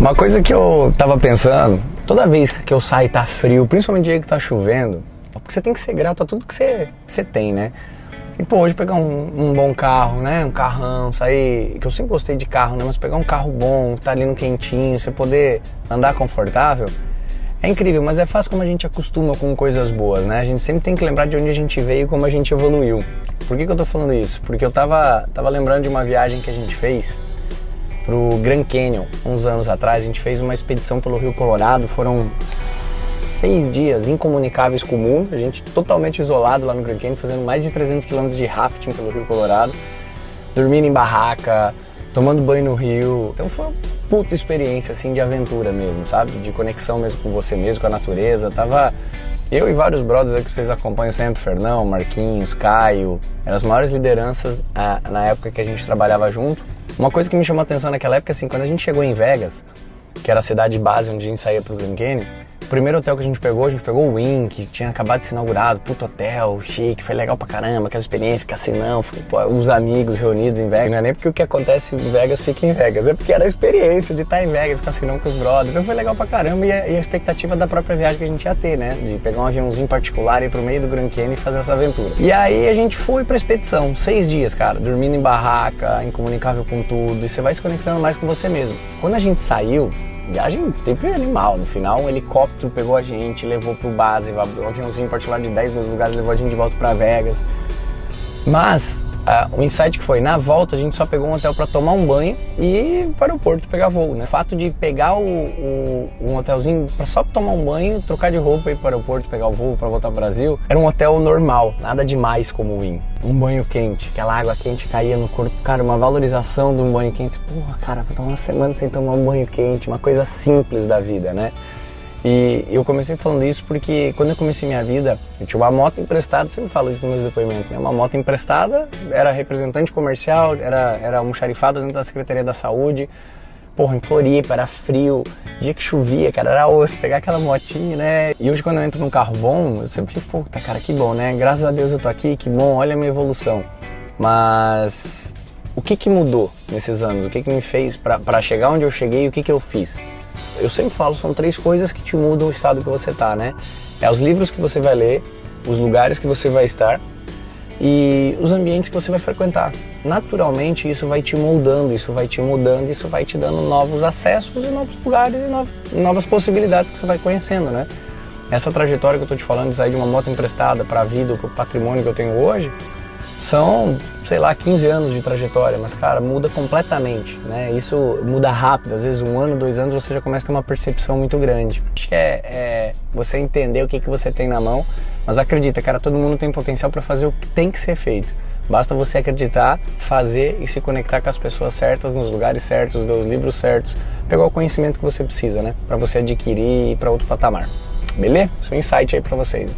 Uma coisa que eu tava pensando, toda vez que eu saio e tá frio, principalmente dia que tá chovendo, porque você tem que ser grato a tudo que você, que você tem, né? E pô, hoje pegar um, um, bom carro, né? Um carrão, sair. Que eu sempre gostei de carro, né? Mas pegar um carro bom, tá ali no quentinho, você poder andar confortável, é incrível, mas é fácil como a gente acostuma com coisas boas, né? A gente sempre tem que lembrar de onde a gente veio e como a gente evoluiu. Por que, que eu tô falando isso? Porque eu tava, tava lembrando de uma viagem que a gente fez pro Grand Canyon, uns anos atrás. A gente fez uma expedição pelo Rio Colorado, foram seis dias incomunicáveis com o mundo, a gente totalmente isolado lá no Grand Canyon, fazendo mais de 300 quilômetros de rafting pelo Rio Colorado, dormindo em barraca, tomando banho no rio. Então foi uma puta experiência assim de aventura mesmo, sabe? De conexão mesmo com você mesmo, com a natureza. Tava eu e vários brothers que vocês acompanham sempre, Fernão, Marquinhos, Caio, eram as maiores lideranças ah, na época que a gente trabalhava junto. Uma coisa que me chamou a atenção naquela época, assim, quando a gente chegou em Vegas, que era a cidade base onde a gente saía pro Grand Canyon, primeiro hotel que a gente pegou, a gente pegou o Win, que tinha acabado de ser inaugurado, puto hotel, chique, foi legal pra caramba, aquela experiência, cassinão, foi, pô, os amigos reunidos em Vegas. Não é nem porque o que acontece em Vegas fica em Vegas, é porque era a experiência de estar em Vegas, cassinão com os brothers. Então foi legal pra caramba e a, e a, expectativa da própria viagem que a gente ia ter, né? De pegar um aviãozinho particular e ir pro meio do Grand Canyon e fazer essa aventura. E aí a gente foi pra expedição, seis dias, cara, dormindo em barraca, incomunicável com tudo, e você vai se conectando mais com você mesmo. Quando a gente saiu, Viagem teve animal. No final, um helicóptero pegou a gente, levou pro base, um aviãozinho particular de 10 lugares levou a gente de volta para Vegas. Mas O insight que foi, na volta a gente só pegou um hotel para tomar um banho e para o aeroporto pegar voo, né? O fato de pegar o, o um hotelzinho para só tomar um banho, trocar de roupa e ir para o aeroporto pegar o voo para voltar ao Brasil, era um hotel normal, nada demais como o Win. Um banho quente, aquela água quente caía no corpo, cara, uma valorização de um banho quente. Porra, cara, vou tomar uma semana sem tomar um banho quente, uma coisa simples da vida, né? E eu comecei falando isso porque quando eu comecei minha vida, eu tinha uma moto emprestada, sempre falo isso nos meus depoimentos, né? Uma moto emprestada, era representante comercial, era, era um charifado dentro da Secretaria da Saúde. Porra, em Floripa, era frio, dia que chovia, cara, era osso, pegar aquela motinha, né? E hoje quando eu entro num carro bom, eu sempre fico, puta, cara, que bom, né? Graças a Deus eu tô aqui, que bom, olha a minha evolução. Mas o que que mudou nesses anos? O que que me fez para chegar onde eu cheguei? O que que eu fiz? Eu sempre falo, são três coisas que te mudam o estado que você está, né? É os livros que você vai ler, os lugares que você vai estar e os ambientes que você vai frequentar. Naturalmente isso vai te moldando, isso vai te mudando, isso vai te dando novos acessos e novos lugares e novas possibilidades que você vai conhecendo, né? Essa trajetória que eu estou te falando de sair de uma moto emprestada para a vida, para o patrimônio que eu tenho hoje, são, sei lá, 15 anos de trajetória, mas cara, muda completamente, né? Isso muda rápido, às vezes um ano, dois anos você já começa a ter uma percepção muito grande. Acho que é, é você entender o que, que você tem na mão, mas acredita, cara, todo mundo tem potencial para fazer o que tem que ser feito. Basta você acreditar, fazer e se conectar com as pessoas certas, nos lugares certos, ler os livros certos, pegar o conhecimento que você precisa, né? Para você adquirir e ir para outro patamar. Beleza? Isso é um insight aí para vocês.